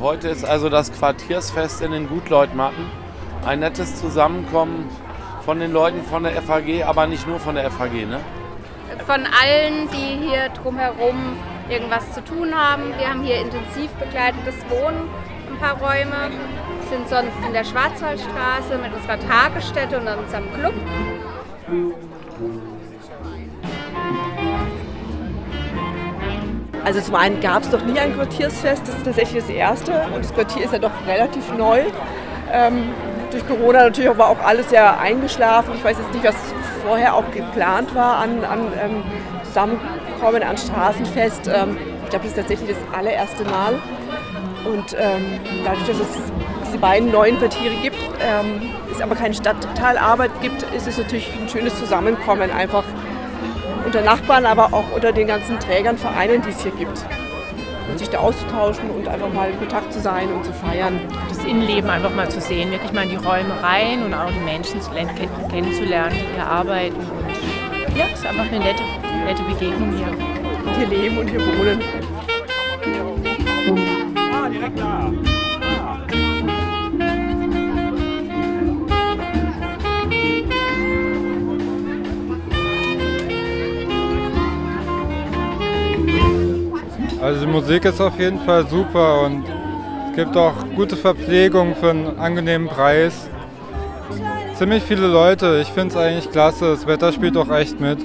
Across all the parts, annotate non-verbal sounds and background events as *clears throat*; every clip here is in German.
Heute ist also das Quartiersfest in den Gutleutmatten. Ein nettes Zusammenkommen von den Leuten von der FAG, aber nicht nur von der FAG, ne? Von allen, die hier drumherum irgendwas zu tun haben. Wir haben hier intensiv begleitetes Wohnen, ein paar Räume, sind sonst in der Schwarzwaldstraße mit unserer Tagesstätte und unserem Club. Also zum einen gab es doch nie ein Quartiersfest, das ist tatsächlich das erste und das Quartier ist ja doch relativ neu. Ähm, durch Corona natürlich war auch alles sehr eingeschlafen. Ich weiß jetzt nicht, was vorher auch geplant war an, an ähm, Zusammenkommen, an Straßenfest. Ähm, ich glaube, das ist tatsächlich das allererste Mal. Und ähm, dadurch, dass es diese beiden neuen Quartiere gibt, ähm, es aber keine Stadtteilarbeit gibt, ist es natürlich ein schönes Zusammenkommen einfach unter Nachbarn, aber auch unter den ganzen Trägern, Vereinen, die es hier gibt. Und sich da auszutauschen und einfach mal in Kontakt zu sein und zu feiern. Das Innenleben einfach mal zu sehen, wirklich mal in die Räume rein und auch die Menschen kennenzulernen, die hier arbeiten. Und ja, es ist einfach eine nette, nette Begegnung hier. Und hier leben und hier wohnen. Ah, direkt da. Also die Musik ist auf jeden Fall super und es gibt auch gute Verpflegung für einen angenehmen Preis. Ziemlich viele Leute, ich finde es eigentlich klasse, das Wetter spielt auch echt mit.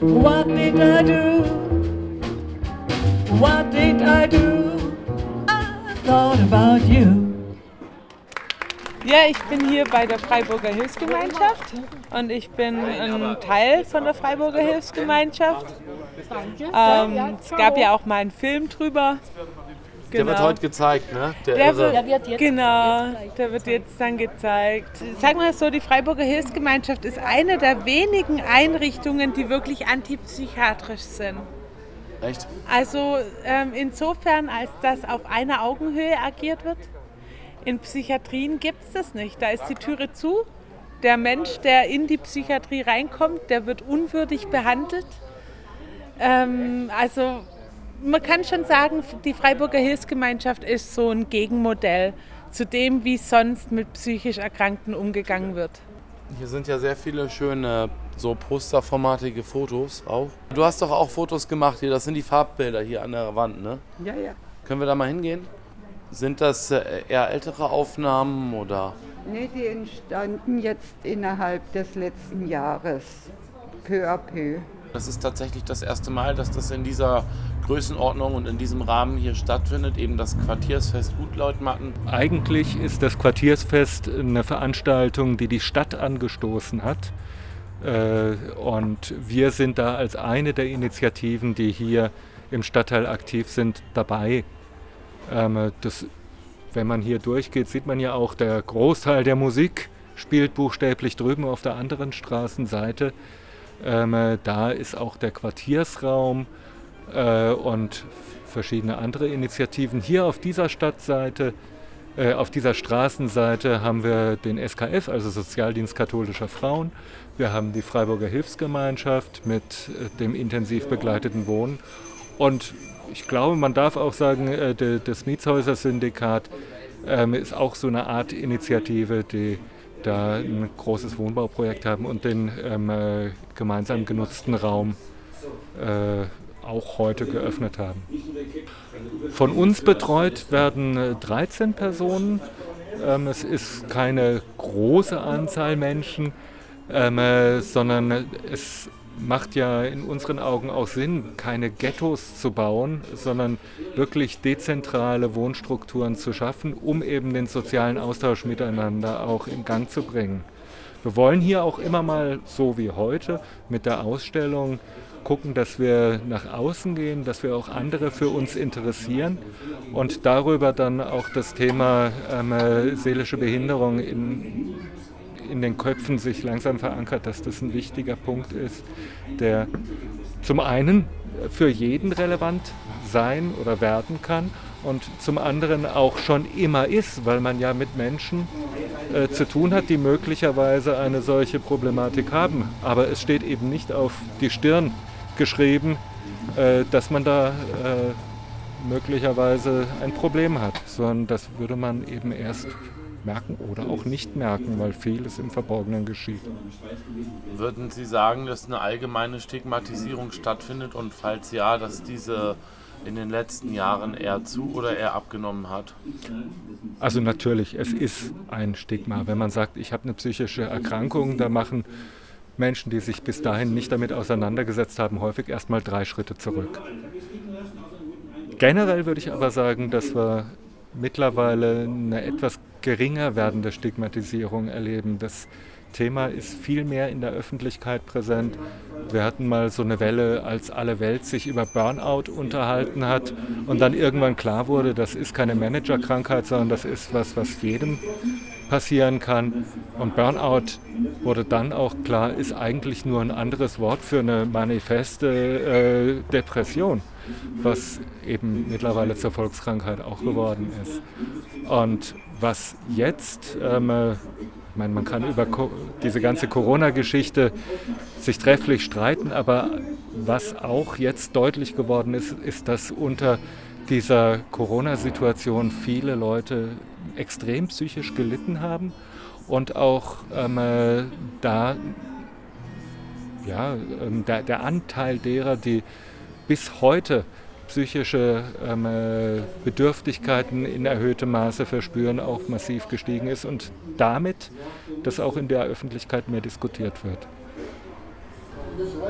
What did I do? What did I do? I thought about you. Ja, ich bin hier bei der Freiburger Hilfsgemeinschaft und ich bin ein Teil von der Freiburger Hilfsgemeinschaft. Ähm, es gab ja auch mal einen Film drüber. Der wird heute gezeigt, ne? Der, Der wird, wird jetzt genau, der wird jetzt dann gezeigt. Sagen wir es so, die Freiburger Hilfsgemeinschaft ist eine der wenigen Einrichtungen, die wirklich antipsychiatrisch sind. Echt? Also ähm, insofern, als das auf einer Augenhöhe agiert wird. In Psychiatrien gibt es das nicht. Da ist die Türe zu. Der Mensch, der in die Psychiatrie reinkommt, der wird unwürdig behandelt. Ähm, also man kann schon sagen, die Freiburger Hilfsgemeinschaft ist so ein Gegenmodell zu dem, wie sonst mit psychisch Erkrankten umgegangen wird. Hier sind ja sehr viele schöne, so posterformatige Fotos auch. Du hast doch auch Fotos gemacht hier, das sind die Farbbilder hier an der Wand, ne? Ja, ja. Können wir da mal hingehen? Sind das äh, eher ältere Aufnahmen oder? Nee, die entstanden jetzt innerhalb des letzten Jahres, peu à peu. Das ist tatsächlich das erste Mal, dass das in dieser Größenordnung und in diesem Rahmen hier stattfindet, eben das Quartiersfest Gutleutmatten. Eigentlich ist das Quartiersfest eine Veranstaltung, die die Stadt angestoßen hat. Äh, Und wir sind da als eine der Initiativen, die hier im Stadtteil aktiv sind, dabei. Ähm, Das, wenn man hier durchgeht, sieht man ja auch, der Großteil der Musik spielt buchstäblich drüben auf der anderen Straßenseite. Ähm, äh, Da ist auch der Quartiersraum äh, und verschiedene andere Initiativen. Hier auf dieser Stadtseite, äh, auf dieser Straßenseite haben wir den SKF, also Sozialdienst katholischer Frauen. Wir haben die Freiburger Hilfsgemeinschaft mit äh, dem intensiv begleiteten Wohnen. Und ich glaube, man darf auch sagen, äh, das Mietshäuser-Syndikat ähm, ist auch so eine Art Initiative, die da ein großes Wohnbauprojekt haben und den ähm, äh, gemeinsam genutzten Raum äh, auch heute geöffnet haben. Von uns betreut werden äh, 13 Personen. Ähm, es ist keine große Anzahl Menschen, sondern es macht ja in unseren Augen auch Sinn, keine Ghettos zu bauen, sondern wirklich dezentrale Wohnstrukturen zu schaffen, um eben den sozialen Austausch miteinander auch in Gang zu bringen. Wir wollen hier auch immer mal, so wie heute, mit der Ausstellung gucken, dass wir nach außen gehen, dass wir auch andere für uns interessieren und darüber dann auch das Thema ähm, äh, seelische Behinderung in, in den Köpfen sich langsam verankert, dass das ein wichtiger Punkt ist, der zum einen für jeden relevant sein oder werden kann und zum anderen auch schon immer ist, weil man ja mit Menschen äh, zu tun hat, die möglicherweise eine solche Problematik haben. Aber es steht eben nicht auf die Stirn geschrieben, äh, dass man da äh, möglicherweise ein Problem hat, sondern das würde man eben erst merken oder auch nicht merken, weil vieles im Verborgenen geschieht. Würden Sie sagen, dass eine allgemeine Stigmatisierung stattfindet und falls ja, dass diese in den letzten Jahren eher zu oder eher abgenommen hat? Also natürlich, es ist ein Stigma. Wenn man sagt, ich habe eine psychische Erkrankung, da machen Menschen, die sich bis dahin nicht damit auseinandergesetzt haben, häufig erstmal drei Schritte zurück. Generell würde ich aber sagen, dass wir mittlerweile eine etwas geringer werdende Stigmatisierung erleben. Das Thema ist viel mehr in der Öffentlichkeit präsent. Wir hatten mal so eine Welle, als alle Welt sich über Burnout unterhalten hat und dann irgendwann klar wurde, das ist keine Managerkrankheit, sondern das ist was, was jedem passieren kann. Und Burnout wurde dann auch klar, ist eigentlich nur ein anderes Wort für eine manifeste äh, Depression, was eben mittlerweile zur Volkskrankheit auch geworden ist. Und was jetzt ähm, ich meine, man kann über diese ganze Corona-Geschichte sich trefflich streiten, aber was auch jetzt deutlich geworden ist, ist, dass unter dieser Corona-Situation viele Leute extrem psychisch gelitten haben und auch ähm, äh, da ja, ähm, der, der Anteil derer, die bis heute psychische ähm, äh, Bedürftigkeiten in erhöhtem Maße verspüren, auch massiv gestiegen ist und damit das auch in der Öffentlichkeit mehr diskutiert wird.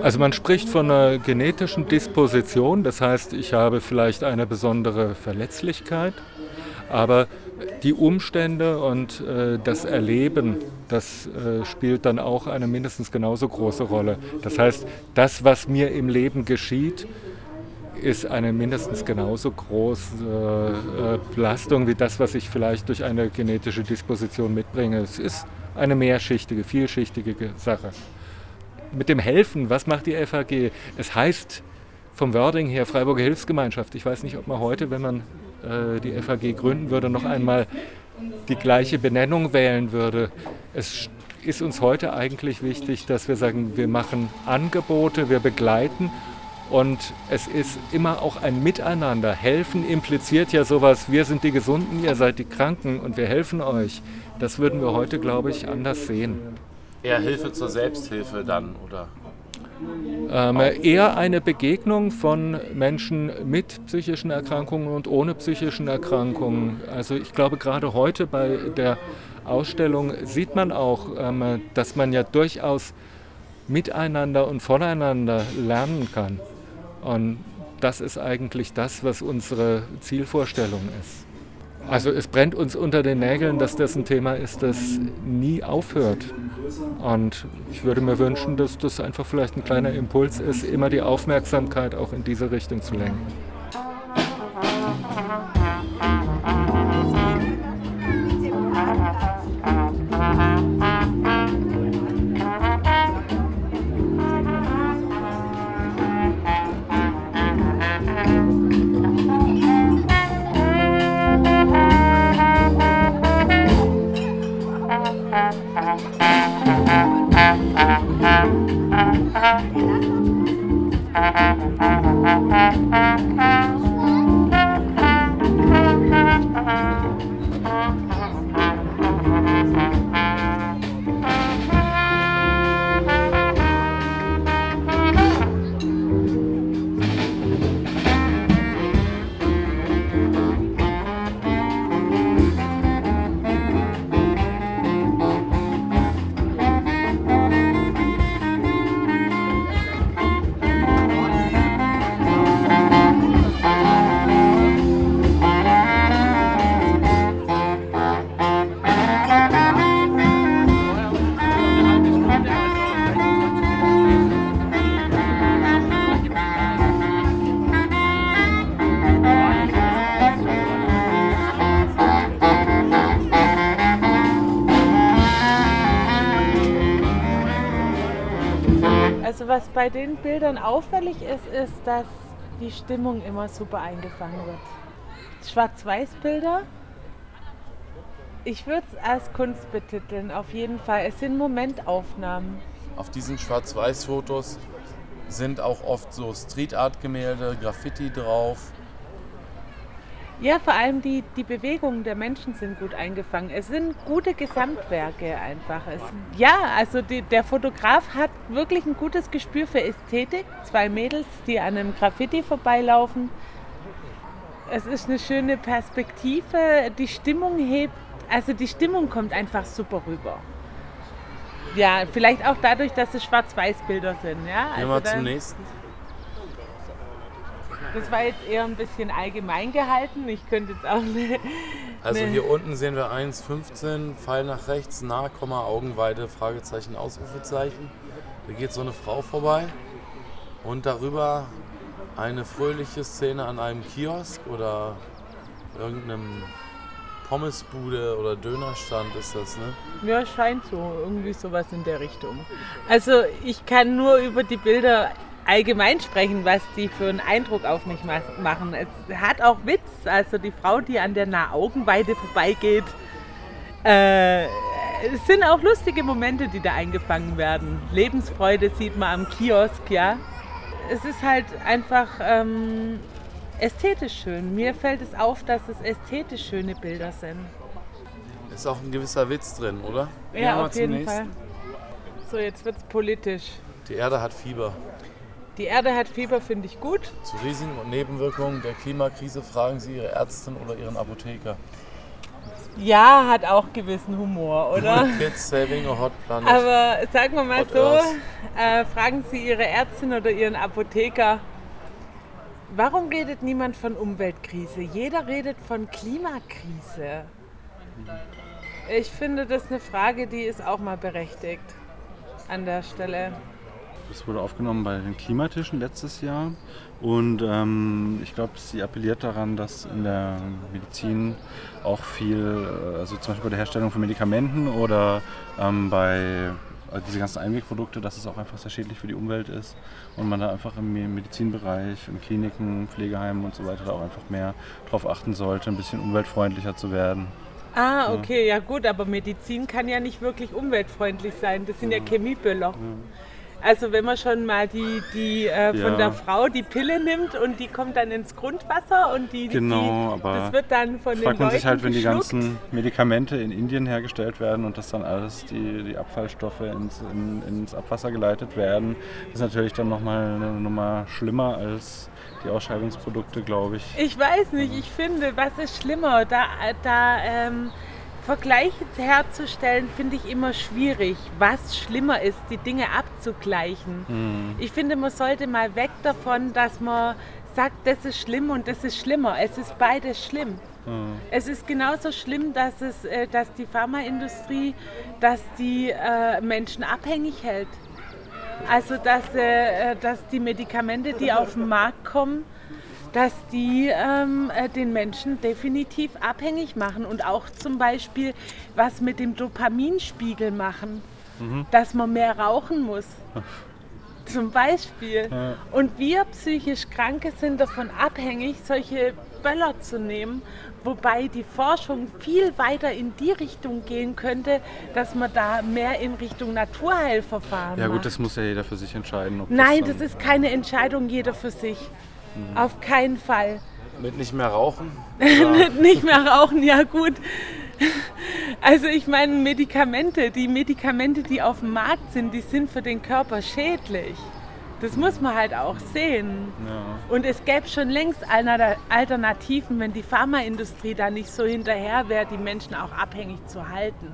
Also man spricht von einer genetischen Disposition, das heißt, ich habe vielleicht eine besondere Verletzlichkeit, aber die Umstände und äh, das Erleben, das äh, spielt dann auch eine mindestens genauso große Rolle. Das heißt, das, was mir im Leben geschieht, ist eine mindestens genauso große äh, Belastung wie das, was ich vielleicht durch eine genetische Disposition mitbringe. Es ist eine mehrschichtige, vielschichtige Sache. Mit dem Helfen, was macht die FAG? Es heißt vom Wording her Freiburger Hilfsgemeinschaft. Ich weiß nicht, ob man heute, wenn man äh, die FAG gründen würde, noch einmal die gleiche Benennung wählen würde. Es ist uns heute eigentlich wichtig, dass wir sagen, wir machen Angebote, wir begleiten und es ist immer auch ein Miteinander. Helfen impliziert ja sowas, wir sind die Gesunden, ihr seid die Kranken und wir helfen euch. Das würden wir heute, glaube ich, anders sehen. Eher Hilfe zur Selbsthilfe dann, oder? Ähm, eher eine Begegnung von Menschen mit psychischen Erkrankungen und ohne psychischen Erkrankungen. Also ich glaube, gerade heute bei der Ausstellung sieht man auch, ähm, dass man ja durchaus miteinander und voneinander lernen kann. Und das ist eigentlich das, was unsere Zielvorstellung ist. Also es brennt uns unter den Nägeln, dass das ein Thema ist, das nie aufhört. Und ich würde mir wünschen, dass das einfach vielleicht ein kleiner Impuls ist, immer die Aufmerksamkeit auch in diese Richtung zu lenken. Thank you. Was bei den Bildern auffällig ist, ist, dass die Stimmung immer super eingefangen wird. Schwarz-Weiß-Bilder, ich würde es als Kunst betiteln, auf jeden Fall. Es sind Momentaufnahmen. Auf diesen Schwarz-Weiß-Fotos sind auch oft so Street-Art-Gemälde, Graffiti drauf. Ja, vor allem die, die Bewegungen der Menschen sind gut eingefangen. Es sind gute Gesamtwerke einfach. Es, ja, also die, der Fotograf hat wirklich ein gutes Gespür für Ästhetik. Zwei Mädels, die an einem Graffiti vorbeilaufen. Es ist eine schöne Perspektive. Die Stimmung hebt, also die Stimmung kommt einfach super rüber. Ja, vielleicht auch dadurch, dass es Schwarz-Weiß-Bilder sind. Ja? Gehen wir Also zum nächsten. Das war jetzt eher ein bisschen allgemein gehalten. Ich könnte jetzt auch eine, Also eine- hier unten sehen wir 1,15, Pfeil nach rechts, nah, Komma, Augenweide, Fragezeichen, Ausrufezeichen. Da geht so eine Frau vorbei und darüber eine fröhliche Szene an einem Kiosk oder irgendeinem Pommesbude oder Dönerstand ist das, ne? Ja, scheint so. Irgendwie sowas in der Richtung. Also ich kann nur über die Bilder allgemein sprechen, was die für einen Eindruck auf mich ma- machen. Es hat auch Witz. Also die Frau, die an der Nahaugenweide vorbeigeht, äh, es sind auch lustige Momente, die da eingefangen werden. Lebensfreude sieht man am Kiosk, ja. Es ist halt einfach ähm, ästhetisch schön. Mir fällt es auf, dass es ästhetisch schöne Bilder sind. Ist auch ein gewisser Witz drin, oder? Ja, auf jeden nächsten. Fall. So, jetzt wird es politisch. Die Erde hat Fieber. Die Erde hat Fieber, finde ich gut. Zu Risiken und Nebenwirkungen der Klimakrise fragen Sie Ihre Ärztin oder Ihren Apotheker. Ja, hat auch gewissen Humor, oder? Kids saving a hot planet. Aber sagen wir mal Hot so, äh, fragen Sie Ihre Ärztin oder Ihren Apotheker, warum redet niemand von Umweltkrise? Jeder redet von Klimakrise. Ich finde das eine Frage, die ist auch mal berechtigt an der Stelle. Das wurde aufgenommen bei den Klimatischen letztes Jahr. Und ähm, ich glaube, sie appelliert daran, dass in der Medizin auch viel, äh, also zum Beispiel bei der Herstellung von Medikamenten oder ähm, bei äh, diese ganzen Einwegprodukte, dass es auch einfach sehr schädlich für die Umwelt ist. Und man da einfach im Medizinbereich, in Kliniken, Pflegeheimen und so weiter da auch einfach mehr drauf achten sollte, ein bisschen umweltfreundlicher zu werden. Ah, okay, ja gut, aber Medizin kann ja nicht wirklich umweltfreundlich sein. Das sind ja Chemieböller. Also wenn man schon mal die, die äh, von Ja. der Frau die Pille nimmt und die kommt dann ins Grundwasser und die, Genau, die aber das wird dann von den fragt man Leuten sich halt, wenn die geschluckt. ganzen Medikamente in Indien hergestellt werden und das dann alles, die, die Abfallstoffe ins, in, ins Abwasser geleitet werden, ist natürlich dann nochmal eine Nummer schlimmer als die Ausscheidungsprodukte, glaube ich. Ich weiß nicht, ich finde, was ist schlimmer? Da, da ähm, Vergleiche herzustellen, finde ich immer schwierig. Was schlimmer ist, die Dinge abzugleichen. Hm. Ich finde, man sollte mal weg davon, dass man sagt, das ist schlimm und das ist schlimmer. Es ist beides schlimm. Hm. Es ist genauso schlimm, dass, es, äh, dass die Pharmaindustrie, dass die äh, Menschen abhängig hält. Also dass, äh, äh, dass die Medikamente, die auf den Markt kommen, dass die ähm, äh, den Menschen definitiv abhängig machen und auch zum Beispiel was mit dem Dopaminspiegel machen, Mhm. dass man mehr rauchen muss. *laughs* Zum Beispiel. Ja. Und wir psychisch Kranke sind davon abhängig, solche Böller zu nehmen, wobei die Forschung viel weiter in die Richtung gehen könnte, dass man da mehr in Richtung Naturheilverfahren Ja macht. gut, das muss ja jeder für sich entscheiden. Ob Nein, das, das ist keine Entscheidung jeder für sich. Auf keinen Fall. Mit nicht mehr rauchen? *laughs* Nicht mehr rauchen, ja gut. Also ich meine Medikamente, die Medikamente, die auf dem Markt sind, die sind für den Körper schädlich. Das muss man halt auch sehen. Ja. Und es gäbe schon längst Alter- Alternativen, wenn die Pharmaindustrie da nicht so hinterher wäre, die Menschen auch abhängig zu halten.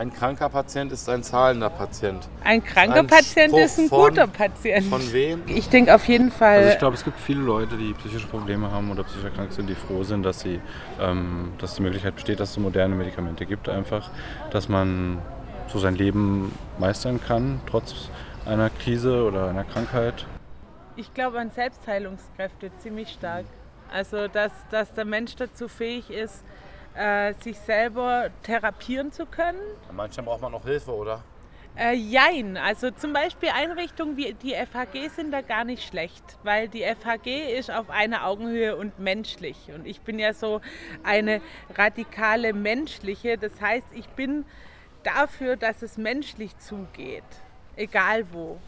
Ein kranker Patient ist ein zahlender Patient. Ein kranker Ein Patient Spruch ist ein von- guter Patient. Von wem? Ich denke auf jeden Fall. Also ich glaube, es gibt viele Leute, die psychische Probleme haben oder psychisch erkrankt sind, die froh sind, dass, sie, ähm, dass die Möglichkeit besteht, dass es moderne Medikamente gibt einfach, dass man so sein Leben meistern kann, trotz einer Krise oder einer Krankheit. Ich glaube an Selbstheilungskräfte ziemlich stark. Also, dass, dass der Mensch dazu fähig ist, äh, sich selber therapieren zu können. Manchmal braucht man noch Hilfe, oder? Äh, jein, also zum Beispiel Einrichtungen wie die FHG sind da gar nicht schlecht, weil die FHG ist auf einer Augenhöhe und menschlich. Und ich bin ja so eine radikale menschliche. Das heißt, ich bin dafür, dass es menschlich zugeht, egal wo.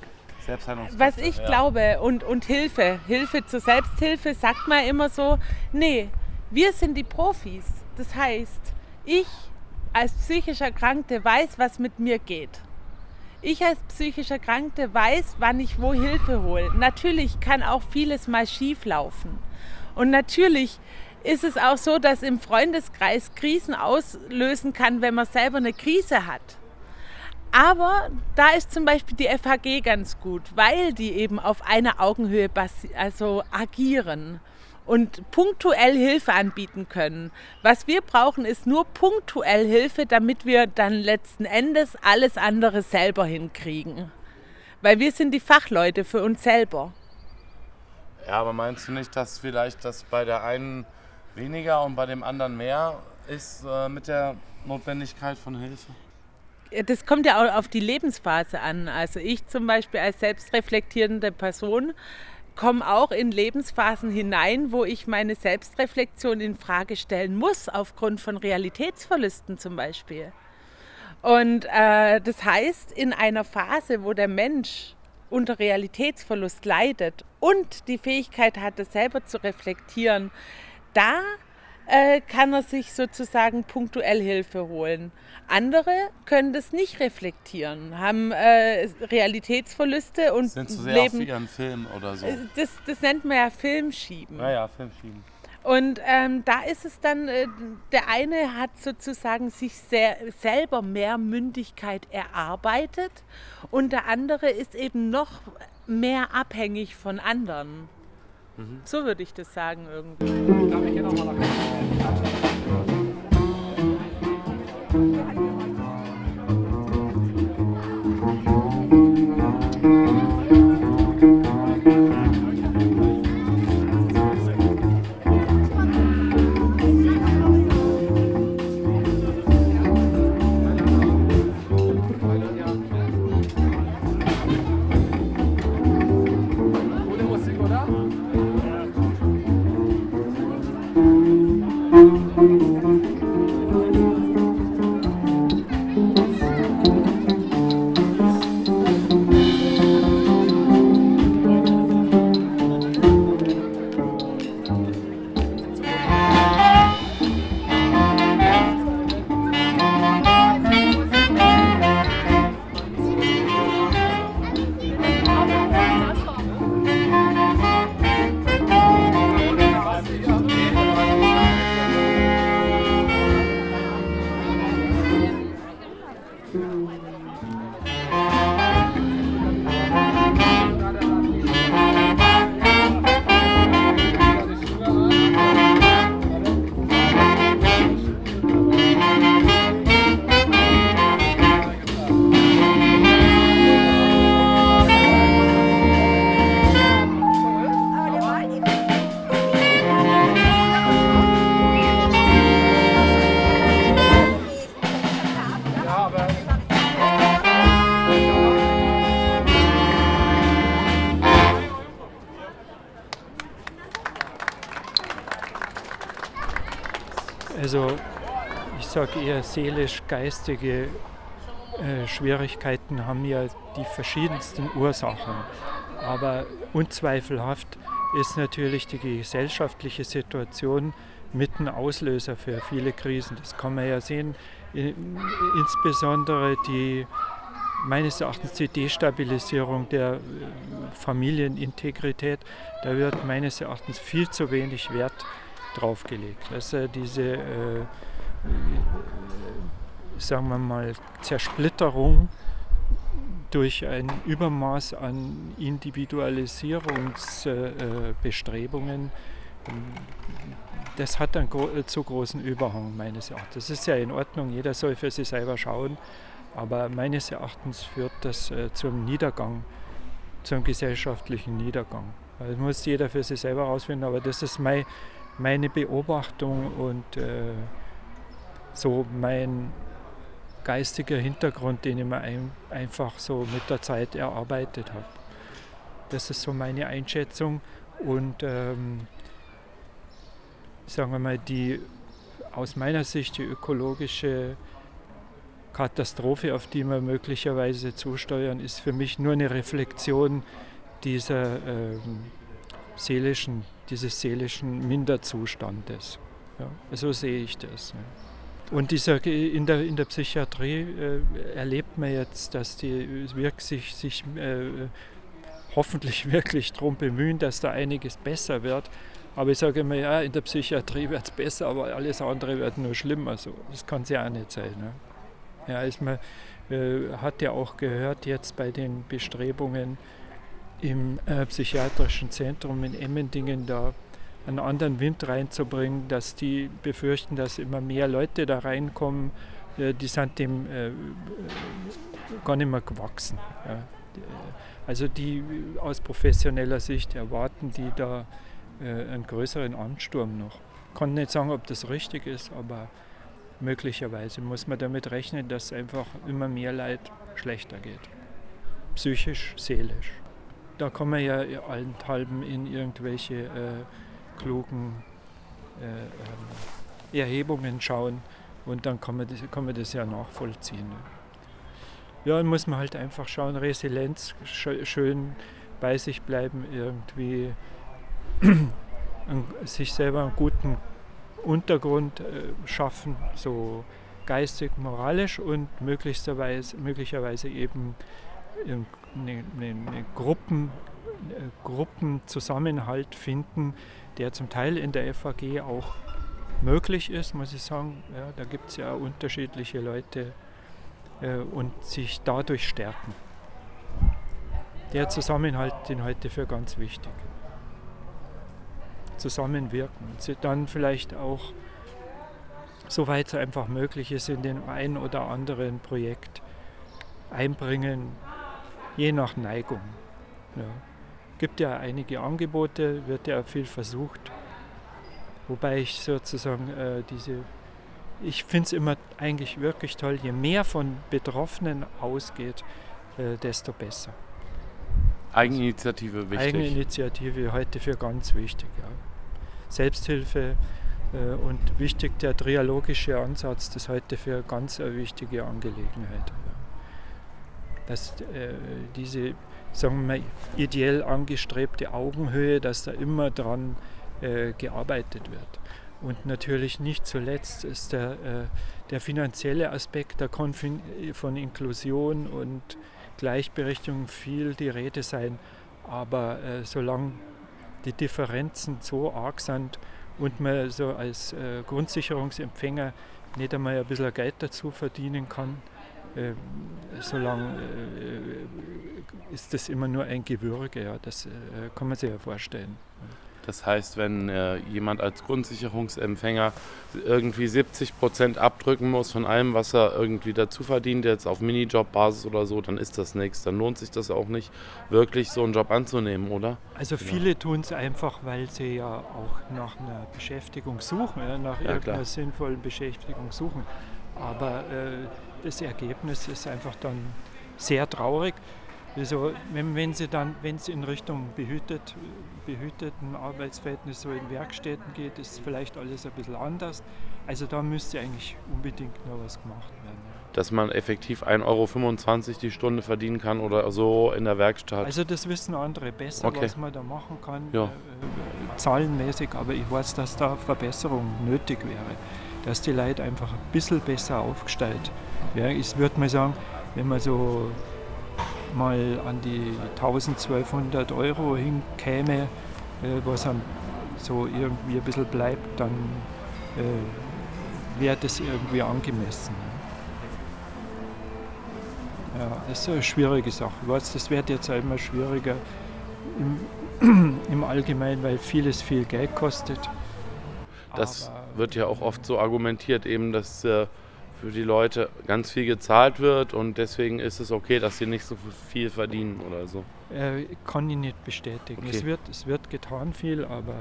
Was ich ja. glaube und, und Hilfe, Hilfe zur Selbsthilfe, sagt man immer so, nee, Wir sind die Profis. Das heißt, ich als psychisch Erkrankte weiß, was mit mir geht. Ich als psychisch Erkrankte weiß, wann ich wo Hilfe hole. Natürlich kann auch vieles mal schief laufen. Und natürlich ist es auch so, dass im Freundeskreis Krisen auslösen kann, wenn man selber eine Krise hat. Aber da ist zum Beispiel die FHG ganz gut, weil die eben auf einer Augenhöhe also agieren und punktuell Hilfe anbieten können. Was wir brauchen, ist nur punktuell Hilfe, damit wir dann letzten Endes alles andere selber hinkriegen. Weil wir sind die Fachleute für uns selber. Ja, aber meinst du nicht, dass vielleicht das bei der einen weniger und bei dem anderen mehr ist äh, mit der Notwendigkeit von Hilfe? Das kommt ja auch auf die Lebensphase an. Also ich zum Beispiel als selbstreflektierende Person komme auch in Lebensphasen hinein, wo ich meine Selbstreflexion in Frage stellen muss, aufgrund von Realitätsverlusten zum Beispiel. Und äh, das heißt, in einer Phase, wo der Mensch unter Realitätsverlust leidet und die Fähigkeit hat, das selber zu reflektieren, da äh, kann er sich sozusagen punktuell Hilfe holen. Andere können das nicht reflektieren, haben äh, Realitätsverluste und Sind zu sehr leben. auf ihren Film oder so. Äh, Das, das nennt man ja Filmschieben. Naja, Filmschieben. Und ähm, da ist es dann, äh, der eine hat sozusagen sich sehr, selber mehr Mündigkeit erarbeitet und der andere ist eben noch mehr abhängig von anderen. So würde ich das sagen irgendwie. Also ich sage eher seelisch-geistige äh, Schwierigkeiten haben ja die verschiedensten Ursachen. Aber unzweifelhaft ist natürlich die gesellschaftliche Situation mit ein Auslöser für viele Krisen. Das kann man ja sehen, insbesondere die meines Erachtens die Destabilisierung der äh, Familienintegrität. Da wird meines Erachtens viel zu wenig Wert drauf gelegt. Also diese, äh, äh, sagen wir mal, Zersplitterung durch ein Übermaß an Individualisierungsbestrebungen, das hat einen gro zu großen Überhang meines Erachtens. Das ist ja in Ordnung, jeder soll für sich selber schauen, aber meines Erachtens führt das äh, zum Niedergang, zum gesellschaftlichen Niedergang. Also muss jeder für sich selber herausfinden, aber das ist mein, meine Beobachtung und äh, so mein geistiger Hintergrund, den ich mir ein, einfach so mit der Zeit erarbeitet habe. Das ist so meine Einschätzung und ähm, sagen wir mal, die aus meiner Sicht die ökologische Katastrophe, auf die wir möglicherweise zusteuern, ist für mich nur eine Reflexion dieser ähm, seelischen, dieses seelischen Minderzustandes. Ja, so sehe ich das. Ja. Und dieser, in, der, in der Psychiatrie äh, erlebt man jetzt, dass die wirklich sich, äh, hoffentlich *laughs* wirklich darum bemühen, dass da einiges besser wird. Aber ich sage immer, ja, in der Psychiatrie wird es besser, aber alles andere wird nur schlimmer. So, das kann es ja auch nicht sein. Ne? Ja, also man äh, hat ja auch gehört jetzt bei den Bestrebungen im äh, psychiatrischen Zentrum in Emmendingen da einen anderen Wind reinzubringen, dass die befürchten, dass immer mehr Leute da reinkommen, äh, die sind dem äh, gar nicht mehr gewachsen. Ja. Also die aus professioneller Sicht erwarten die da äh, einen größeren Ansturm noch. Ich kann nicht sagen, ob das richtig ist, aber möglicherweise muss man damit rechnen, dass einfach immer mehr Leid schlechter geht. Psychisch, seelisch. Da kann man ja allenthalben in irgendwelche äh, klugen äh, ähm, Erhebungen schauen und dann kann man das, kann man das ja nachvollziehen. Ja, dann muss man halt einfach schauen, Resilienz, schön bei sich bleiben, irgendwie sich selber einen guten Untergrund äh, schaffen, so geistig, moralisch und möglicherweise, möglicherweise eben eine, eine, Gruppen, äh, Gruppenzusammenhalt finden, der zum Teil in der FAG auch möglich ist, muss ich sagen. Ja, da gibt es ja unterschiedliche Leute äh, und sich dadurch stärken. Der Zusammenhalt, den ich für ganz wichtig. Zusammenwirken und sie dann vielleicht auch, soweit es einfach möglich ist, in den ein oder anderen Projekt einbringen, je nach Neigung. Ja. gibt ja einige Angebote, wird ja viel versucht, wobei ich sozusagen äh, diese ich finde es immer eigentlich wirklich toll, je mehr von Betroffenen ausgeht, äh, desto besser. Eigeninitiative wichtig. Eigeninitiative heute für ganz wichtig. Ja. Selbsthilfe äh, und wichtig der trialogische Ansatz, das heute für ganz eine wichtige Angelegenheit. Dass äh, diese, sagen wir mal, ideell angestrebte Augenhöhe, dass da immer dran äh, gearbeitet wird. Und natürlich nicht zuletzt ist der, äh, der finanzielle Aspekt, da kann von Inklusion und Gleichberechtigung viel die Rede sein. Aber äh, solange die Differenzen so arg sind und man so als äh, Grundsicherungsempfänger nicht einmal ein bisschen Geld dazu verdienen kann, äh, solange äh, ist das immer nur ein Gewürge. Ja, das äh, kann man sich ja vorstellen. Das heißt, wenn äh, jemand als Grundsicherungsempfänger irgendwie 70 Prozent abdrücken muss von allem, was er irgendwie dazu verdient, jetzt auf Minijob-Basis oder so, dann ist das nichts. Dann lohnt sich das auch nicht, wirklich so einen Job anzunehmen, oder? Also genau. viele tun es einfach, weil sie ja auch nach einer Beschäftigung suchen, ja, nach ja, irgendeiner klar. sinnvollen Beschäftigung suchen. Aber äh, das Ergebnis ist einfach dann sehr traurig. Also wenn, wenn sie dann, wenn es in Richtung behütet, behüteten Arbeitsverhältnis so in Werkstätten geht, ist vielleicht alles ein bisschen anders. Also da müsste eigentlich unbedingt noch was gemacht werden. Dass man effektiv 1,25 Euro die Stunde verdienen kann oder so in der Werkstatt. Also das wissen andere besser, okay. was man da machen kann, ja. äh, zahlenmäßig, aber ich weiß, dass da Verbesserung nötig wäre. Dass die Leute einfach ein bisschen besser aufgestellt wären. Ich würde mal sagen, wenn man so mal an die 1200 Euro hinkäme, äh, was dann so irgendwie ein bisschen bleibt, dann äh, wäre das irgendwie angemessen. Ja, das ist eine schwierige Sache. Ich weiß, das wird jetzt auch immer schwieriger im, *clears throat* im Allgemeinen, weil vieles viel Geld kostet. Das Aber wird ja auch oft so argumentiert, eben, dass äh, für die Leute ganz viel gezahlt wird und deswegen ist es okay, dass sie nicht so viel verdienen oder so. Äh, kann ich nicht bestätigen. Okay. Es, wird, es wird getan viel, aber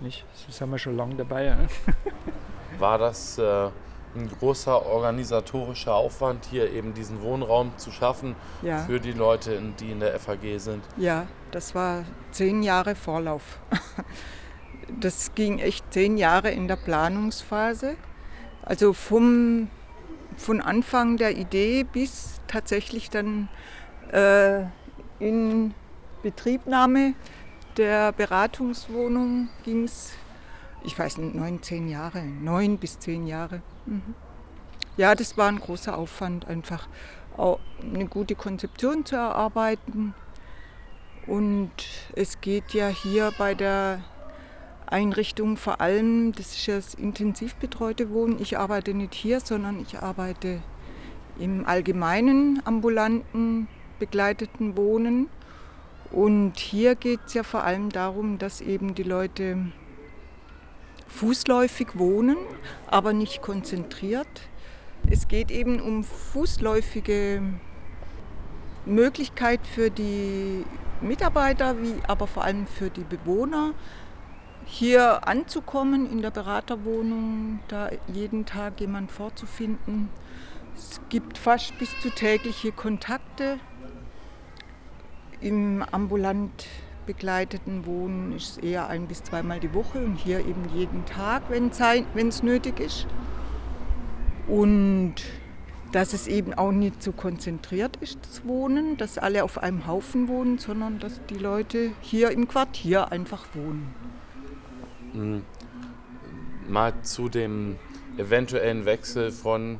nicht. Das sind wir schon lange dabei. *laughs* War das äh, ein großer organisatorischer Aufwand, hier eben diesen Wohnraum zu schaffen ja. für die Leute, die in der FAG sind? Ja, das war zehn Jahre Vorlauf. *laughs* Das ging echt zehn Jahre in der Planungsphase. Also vom, von Anfang der Idee bis tatsächlich dann äh, in Betriebnahme der Beratungswohnung ging es ich weiß nicht, neun, zehn Jahre, neun bis zehn Jahre. Mhm. Ja, das war ein großer Aufwand, einfach auch eine gute Konzeption zu erarbeiten. Und es geht ja hier bei der Einrichtung vor allem, das ist das intensiv betreute Wohnen. Ich arbeite nicht hier, sondern ich arbeite im allgemeinen ambulanten begleiteten Wohnen. Und hier geht es ja vor allem darum, dass eben die Leute fußläufig wohnen, aber nicht konzentriert. Es geht eben um fußläufige Möglichkeit für die Mitarbeiter, wie aber vor allem für die Bewohner, hier anzukommen in der Beraterwohnung, da jeden Tag jemand vorzufinden. Es gibt fast bis zu tägliche Kontakte. Im ambulant begleiteten Wohnen ist es eher ein bis zweimal die Woche und hier eben jeden Tag, wenn es nötig ist. Und dass es eben auch nicht so konzentriert ist, das Wohnen, dass alle auf einem Haufen wohnen, sondern dass die Leute hier im Quartier einfach wohnen. Mhm. Mal zu dem eventuellen Wechsel von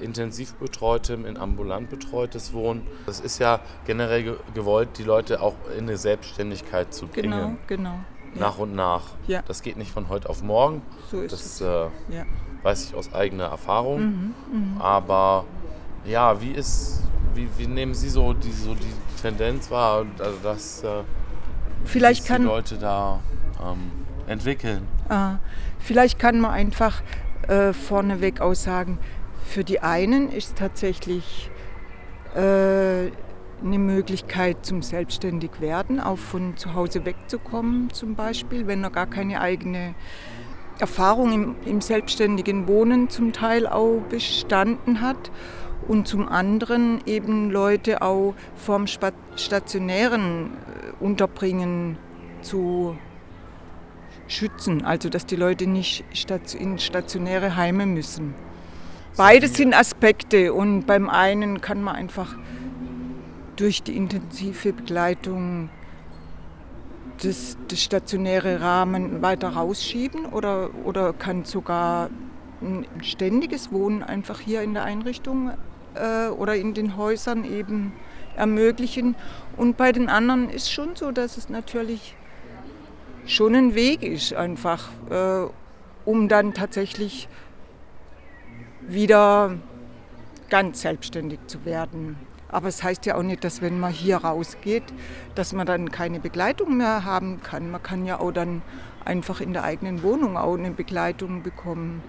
intensiv betreutem in ambulant betreutes Wohnen. Das ist ja generell gewollt, die Leute auch in eine Selbstständigkeit zu bringen. Genau, genau. Nach und nach. Ja. Das geht nicht von heute auf morgen. So ist das es. äh, Ja. weiß ich aus eigener Erfahrung. Mhm, mhm. Aber ja, wie ist, wie, wie nehmen Sie so die, so die Tendenz wahr, also dass äh, Vielleicht dass kann- die Leute da ähm, entwickeln? Ah, vielleicht kann man einfach äh, vorneweg auch sagen, für die einen ist tatsächlich äh, eine Möglichkeit zum selbstständig werden, auch von zu Hause wegzukommen zum Beispiel, wenn er gar keine eigene Erfahrung im, im selbstständigen Wohnen zum Teil auch bestanden hat. Und zum anderen eben Leute auch vom stationären äh, Unterbringen zu schützen, also dass die Leute nicht in stationäre Heime müssen. Beides sind Aspekte und beim einen kann man einfach durch die intensive Begleitung das, das stationäre Rahmen weiter rausschieben oder, oder kann sogar ein ständiges Wohnen einfach hier in der Einrichtung äh, oder in den Häusern eben ermöglichen. Und bei den anderen ist schon so, dass es natürlich schon ein Weg ist, einfach, äh, um dann tatsächlich wieder ganz selbstständig zu werden. Aber es heißt ja auch nicht, dass wenn man hier rausgeht, dass man dann keine Begleitung mehr haben kann. Man kann ja auch dann einfach in der eigenen Wohnung auch eine Begleitung bekommen,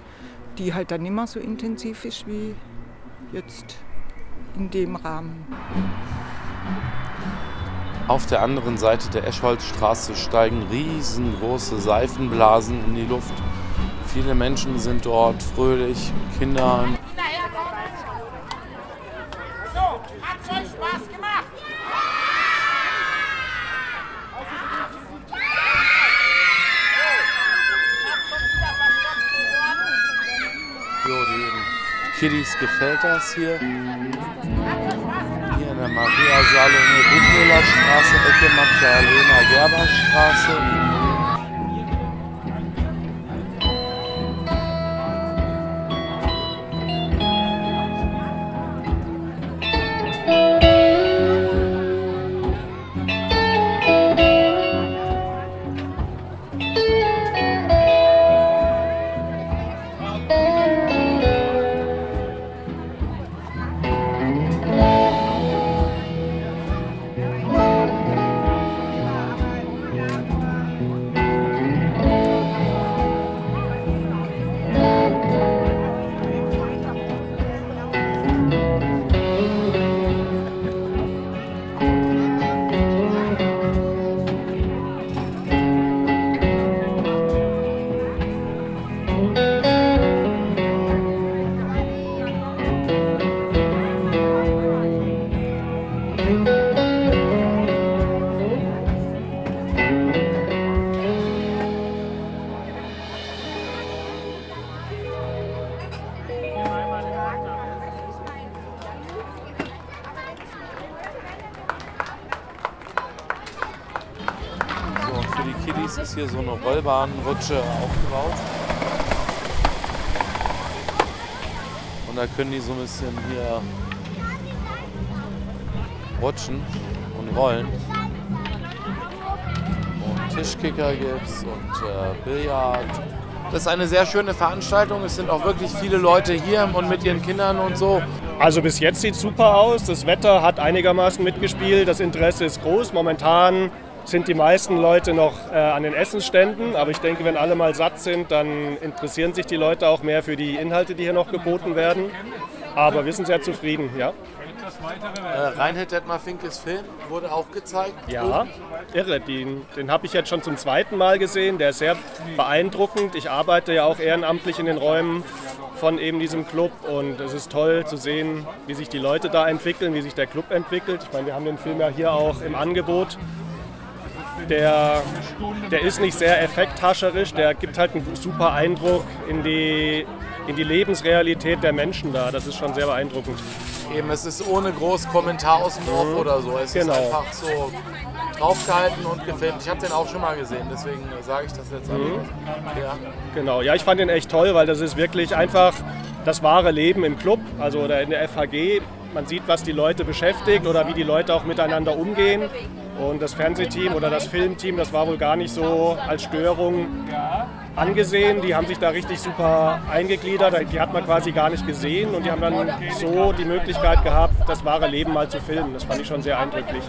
die halt dann immer so intensiv ist wie jetzt in dem Rahmen. Auf der anderen Seite der Eschholzstraße steigen riesengroße Seifenblasen in die Luft. Viele Menschen sind dort fröhlich, Kinder. So, hat's euch Spaß gemacht? Jo, den Kiddies gefällt das hier. Maria Salome Buchmüller Straße, Ecke Magdalena Gerber Straße. Rollbahnrutsche aufgebaut. Und da können die so ein bisschen hier rutschen und rollen. Und Tischkicker gibt's und äh, Billard. Das ist eine sehr schöne Veranstaltung. Es sind auch wirklich viele Leute hier und mit ihren Kindern und so. Also bis jetzt sieht super aus. Das Wetter hat einigermaßen mitgespielt. Das Interesse ist groß. Momentan sind die meisten Leute noch äh, an den Essensständen. Aber ich denke, wenn alle mal satt sind, dann interessieren sich die Leute auch mehr für die Inhalte, die hier noch geboten werden. Aber wir sind sehr zufrieden, ja. Äh, Reinhard Detmar Finkes Film wurde auch gezeigt. Ja, irre. Den, den habe ich jetzt schon zum zweiten Mal gesehen. Der ist sehr beeindruckend. Ich arbeite ja auch ehrenamtlich in den Räumen von eben diesem Club und es ist toll zu sehen, wie sich die Leute da entwickeln, wie sich der Club entwickelt. Ich meine, wir haben den Film ja hier auch im Angebot. Der, der ist nicht sehr effekthascherisch, der gibt halt einen super Eindruck in die, in die Lebensrealität der Menschen da. Das ist schon sehr beeindruckend. Eben, es ist ohne groß Kommentar aus dem Off Mhm. oder so. Es Genau. ist einfach so draufgehalten und gefilmt. Ich habe den auch schon mal gesehen, deswegen sage ich das jetzt Mhm. Ja. Genau, ja, ich fand den echt toll, weil das ist wirklich einfach das wahre Leben im Club, also oder in der FHG. Man sieht, was die Leute beschäftigt oder wie die Leute auch miteinander umgehen. Und das Fernsehteam oder das Filmteam, das war wohl gar nicht so als Störung angesehen. Die haben sich da richtig super eingegliedert. Die hat man quasi gar nicht gesehen und die haben dann so die Möglichkeit gehabt, das wahre Leben mal zu filmen. Das fand ich schon sehr eindrücklich.